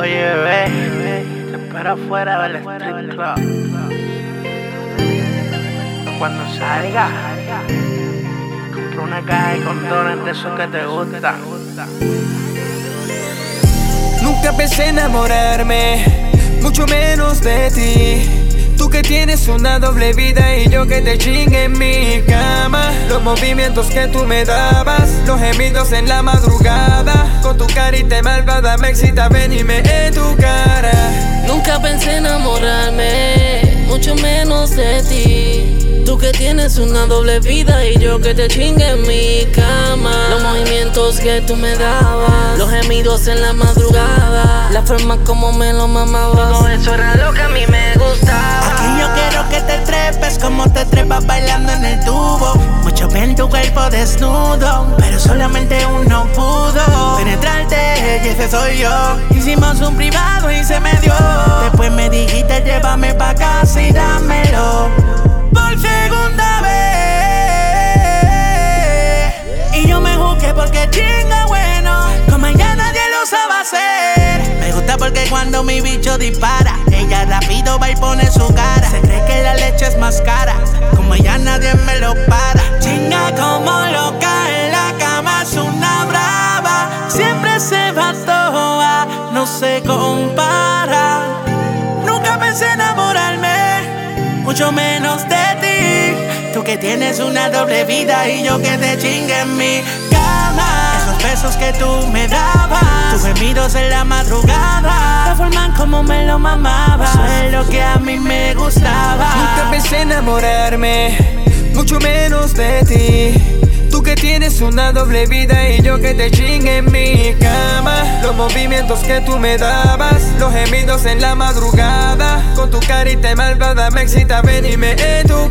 Oye, bebé, te espero afuera del strip club. Cuando salga, compra una caja de condones de esos que te gustan. Nunca pensé enamorarme, mucho menos de ti. Tú que tienes una doble vida y yo que te chingue en mi cama. Los movimientos que tú me dabas, los gemidos en la madrugada. Con tu carita malvada me excita, ven y me en tu cara. Nunca pensé enamorarme, mucho menos de ti. Tú que tienes una doble vida y yo que te chingue en mi cama. Los movimientos que tú me dabas, los gemidos en la madrugada, la forma como me lo mamabas. Todo eso era lo que a mí me gustaba. Trepes como te trepas bailando en el tubo. Mucho ven tu cuerpo desnudo, pero solamente uno pudo penetrarte y ese soy yo. Hicimos un privado y se me dio. Después me dijiste llévame pa' casa y dámelo por segunda vez. Y yo me juzgué porque chinga bueno, como ya nadie lo sabe hacer. Me gusta porque cuando mi bicho dispara, ella rápido va y pone su cara. Se compara. Nunca pensé enamorarme, mucho menos de ti. Tú que tienes una doble vida y yo que te chingue en mi cama. Esos besos que tú me dabas, tus gemidos en la madrugada, la forma como me lo mamabas, es lo que a mí me gustaba. Nunca pensé enamorarme, mucho menos de ti. Tú que tienes una doble vida y yo que te chingue en mi cama. Los movimientos que tú me dabas, los gemidos en la madrugada. Con tu carita malvada me excita, ven y me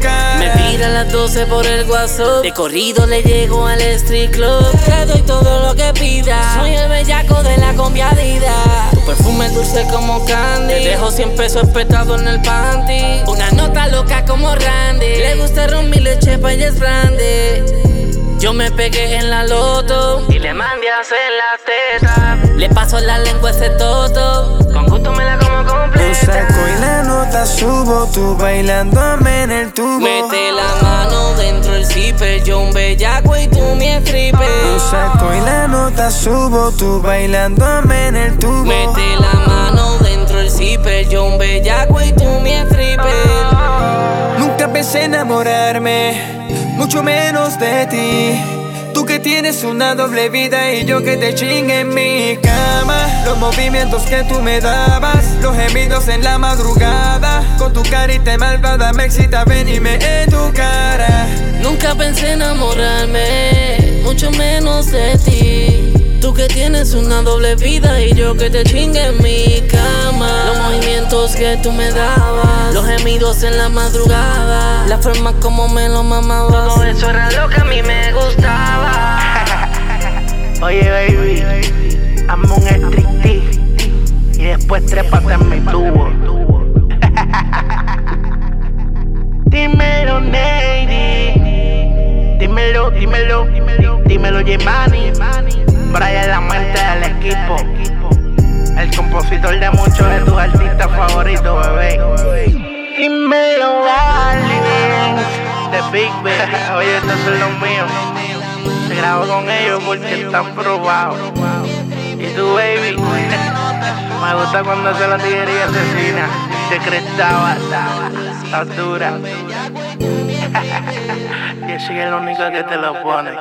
cara. Me pira a las 12 por el WhatsApp. De corrido le llego al street club. Le doy todo lo que pida. Soy el bellaco de la conviadida. Tu perfume es dulce como candy. Te dejo 100 pesos espetado en el panty. Una nota loca como Randy. Le gusta ron mi leche pa' es grande. Me pegué en la loto y le mandé a hacer la teta. Le paso la lengua a ese toto. Con gusto me la como completa. saco y la nota subo, tú bailándome en el tubo. Mete la mano dentro del zipper, yo un bellaco y tú mi stripper. Un saco y la nota subo, tú bailándome en el tubo. Mete la mano dentro del zipper, yo un bellaco y tú mi stripper. Nunca pensé enamorarme, mucho menos de ti. Tú que tienes una doble vida y yo que te chingue en mi cama. Los movimientos que tú me dabas, los gemidos en la madrugada. Con tu carita malvada me excita, ven en tu cara. Nunca pensé enamorarme, mucho menos de ti. Tú que tienes una doble vida y yo que te chingue en mi cama. Los movimientos que tú me dabas, los gemidos en la madrugada, forma como me lo mamabas. Todo eso era lo que a mí me gustaba. Oye, baby, hazme un striptease y después trépate en mi tubo. dímelo, Nady. Dímelo, dímelo, dímelo, Jemani. Brian, la mente del equipo. El compositor de muchos de tus artistas favoritos, bebé. Dímelo, darling. The Big Baby. Oye, estos son los míos. Se grabó con ellos porque están probados. Y tu baby, me gusta cuando se la tiguería asesina. Estaba, estaba dura. y ese es el único que te lo pone.